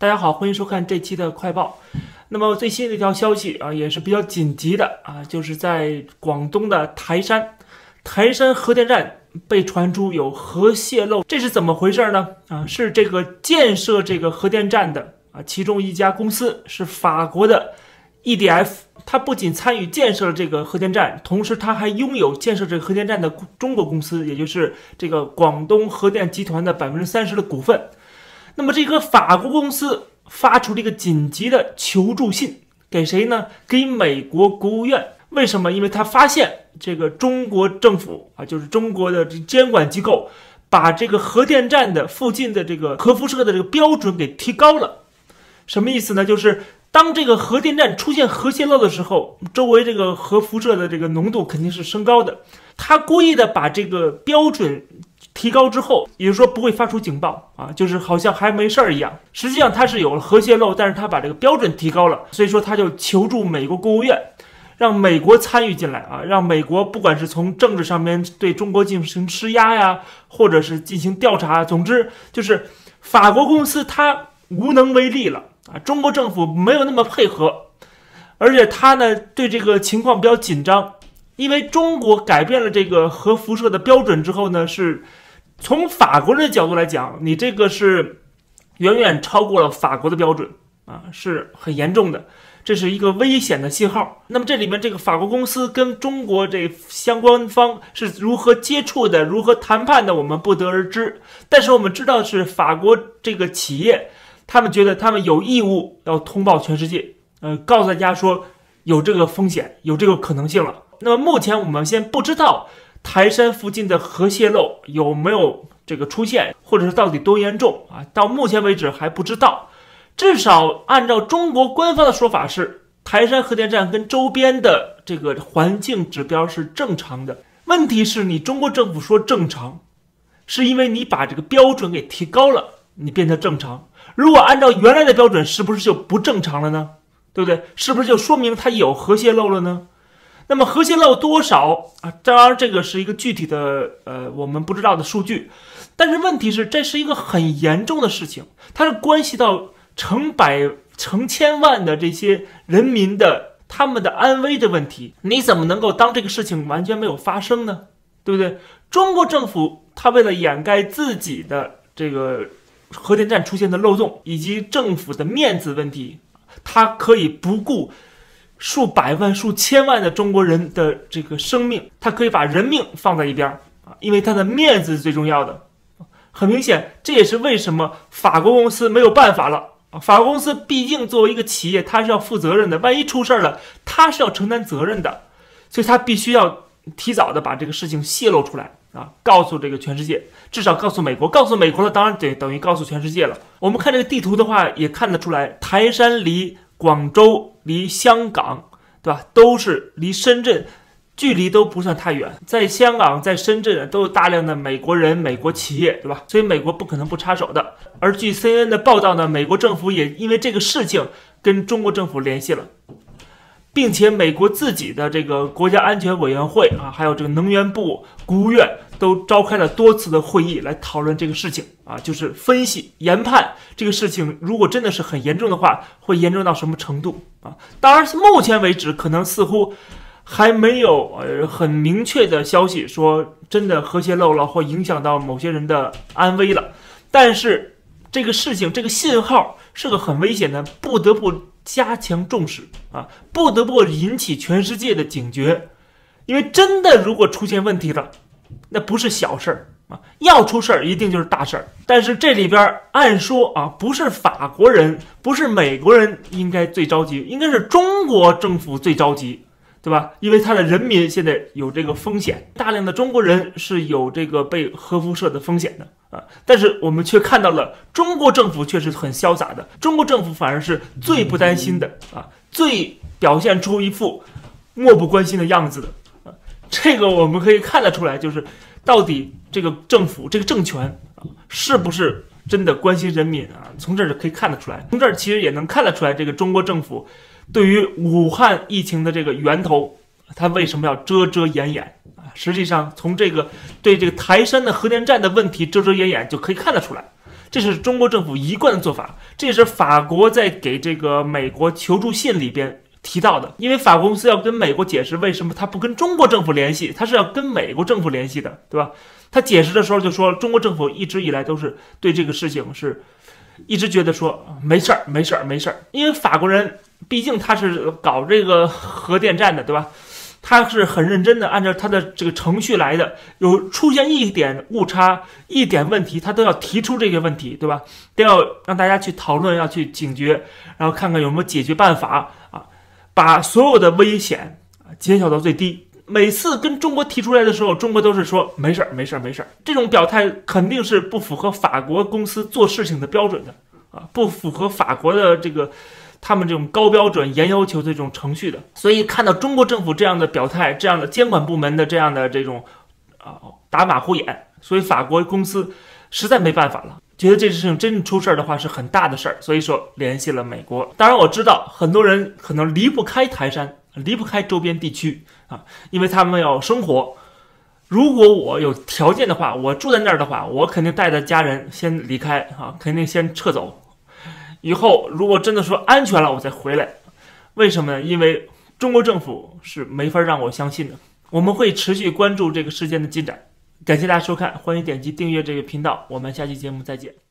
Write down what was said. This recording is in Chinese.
大家好，欢迎收看这期的快报。那么最新的一条消息啊，也是比较紧急的啊，就是在广东的台山，台山核电站被传出有核泄漏，这是怎么回事呢？啊，是这个建设这个核电站的啊，其中一家公司是法国的 EDF，它不仅参与建设了这个核电站，同时它还拥有建设这个核电站的中国公司，也就是这个广东核电集团的百分之三十的股份。那么这个法国公司发出了一个紧急的求助信给谁呢？给美国国务院。为什么？因为他发现这个中国政府啊，就是中国的这监管机构，把这个核电站的附近的这个核辐射的这个标准给提高了。什么意思呢？就是当这个核电站出现核泄漏的时候，周围这个核辐射的这个浓度肯定是升高的。他故意的把这个标准。提高之后，也就是说不会发出警报啊，就是好像还没事儿一样。实际上它是有了核泄漏，但是他把这个标准提高了，所以说他就求助美国国务院，让美国参与进来啊，让美国不管是从政治上面对中国进行施压呀，或者是进行调查，总之就是法国公司他无能为力了啊，中国政府没有那么配合，而且他呢对这个情况比较紧张，因为中国改变了这个核辐射的标准之后呢是。从法国人的角度来讲，你这个是远远超过了法国的标准啊，是很严重的，这是一个危险的信号。那么这里面这个法国公司跟中国这相关方是如何接触的，如何谈判的，我们不得而知。但是我们知道是法国这个企业，他们觉得他们有义务要通报全世界，呃，告诉大家说有这个风险，有这个可能性了。那么目前我们先不知道。台山附近的核泄漏有没有这个出现，或者是到底多严重啊？到目前为止还不知道。至少按照中国官方的说法是，台山核电站跟周边的这个环境指标是正常的。问题是你中国政府说正常，是因为你把这个标准给提高了，你变得正常。如果按照原来的标准，是不是就不正常了呢？对不对？是不是就说明它有核泄漏了呢？那么核泄漏多少啊？当然，这个是一个具体的呃我们不知道的数据，但是问题是这是一个很严重的事情，它是关系到成百成千万的这些人民的他们的安危的问题。你怎么能够当这个事情完全没有发生呢？对不对？中国政府他为了掩盖自己的这个核电站出现的漏洞以及政府的面子问题，他可以不顾。数百万、数千万的中国人的这个生命，他可以把人命放在一边啊，因为他的面子是最重要的。很明显，这也是为什么法国公司没有办法了啊。法国公司毕竟作为一个企业，它是要负责任的，万一出事儿了，它是要承担责任的，所以它必须要提早的把这个事情泄露出来啊，告诉这个全世界，至少告诉美国，告诉美国了，当然得等于告诉全世界了。我们看这个地图的话，也看得出来，台山离。广州离香港，对吧？都是离深圳，距离都不算太远。在香港，在深圳都有大量的美国人、美国企业，对吧？所以美国不可能不插手的。而据 CNN 的报道呢，美国政府也因为这个事情跟中国政府联系了。并且美国自己的这个国家安全委员会啊，还有这个能源部、国务院都召开了多次的会议来讨论这个事情啊，就是分析研判这个事情，如果真的是很严重的话，会严重到什么程度啊？当然，目前为止可能似乎还没有呃很明确的消息说真的核泄漏了或影响到某些人的安危了，但是这个事情这个信号是个很危险的，不得不。加强重视啊，不得不引起全世界的警觉，因为真的如果出现问题了，那不是小事儿啊，要出事儿一定就是大事儿。但是这里边按说啊，不是法国人，不是美国人应该最着急，应该是中国政府最着急。对吧？因为他的人民现在有这个风险，大量的中国人是有这个被核辐射的风险的啊。但是我们却看到了中国政府却是很潇洒的，中国政府反而是最不担心的啊，最表现出一副漠不关心的样子的啊。这个我们可以看得出来，就是到底这个政府这个政权啊，是不是真的关心人民啊？从这儿就可以看得出来，从这儿其实也能看得出来，这个中国政府。对于武汉疫情的这个源头，他为什么要遮遮掩掩？实际上，从这个对这个台山的核电站的问题遮遮掩掩就可以看得出来，这是中国政府一贯的做法，这也是法国在给这个美国求助信里边提到的。因为法国公司要跟美国解释为什么他不跟中国政府联系，他是要跟美国政府联系的，对吧？他解释的时候就说，中国政府一直以来都是对这个事情是，一直觉得说没事儿，没事儿，没事儿。因为法国人毕竟他是搞这个核电站的，对吧？他是很认真的，按照他的这个程序来的。有出现一点误差、一点问题，他都要提出这些问题，对吧？都要让大家去讨论，要去警觉，然后看看有没有解决办法啊，把所有的危险啊减小到最低。每次跟中国提出来的时候，中国都是说没事儿，没事儿，没事儿。这种表态肯定是不符合法国公司做事情的标准的啊，不符合法国的这个。他们这种高标准、严要求的这种程序的，所以看到中国政府这样的表态、这样的监管部门的这样的这种啊打马虎眼，所以法国公司实在没办法了，觉得这事情真出事儿的话是很大的事儿，所以说联系了美国。当然我知道很多人可能离不开台山，离不开周边地区啊，因为他们要生活。如果我有条件的话，我住在那儿的话，我肯定带着家人先离开啊，肯定先撤走。以后如果真的说安全了，我再回来。为什么呢？因为中国政府是没法让我相信的。我们会持续关注这个事件的进展。感谢大家收看，欢迎点击订阅这个频道。我们下期节目再见。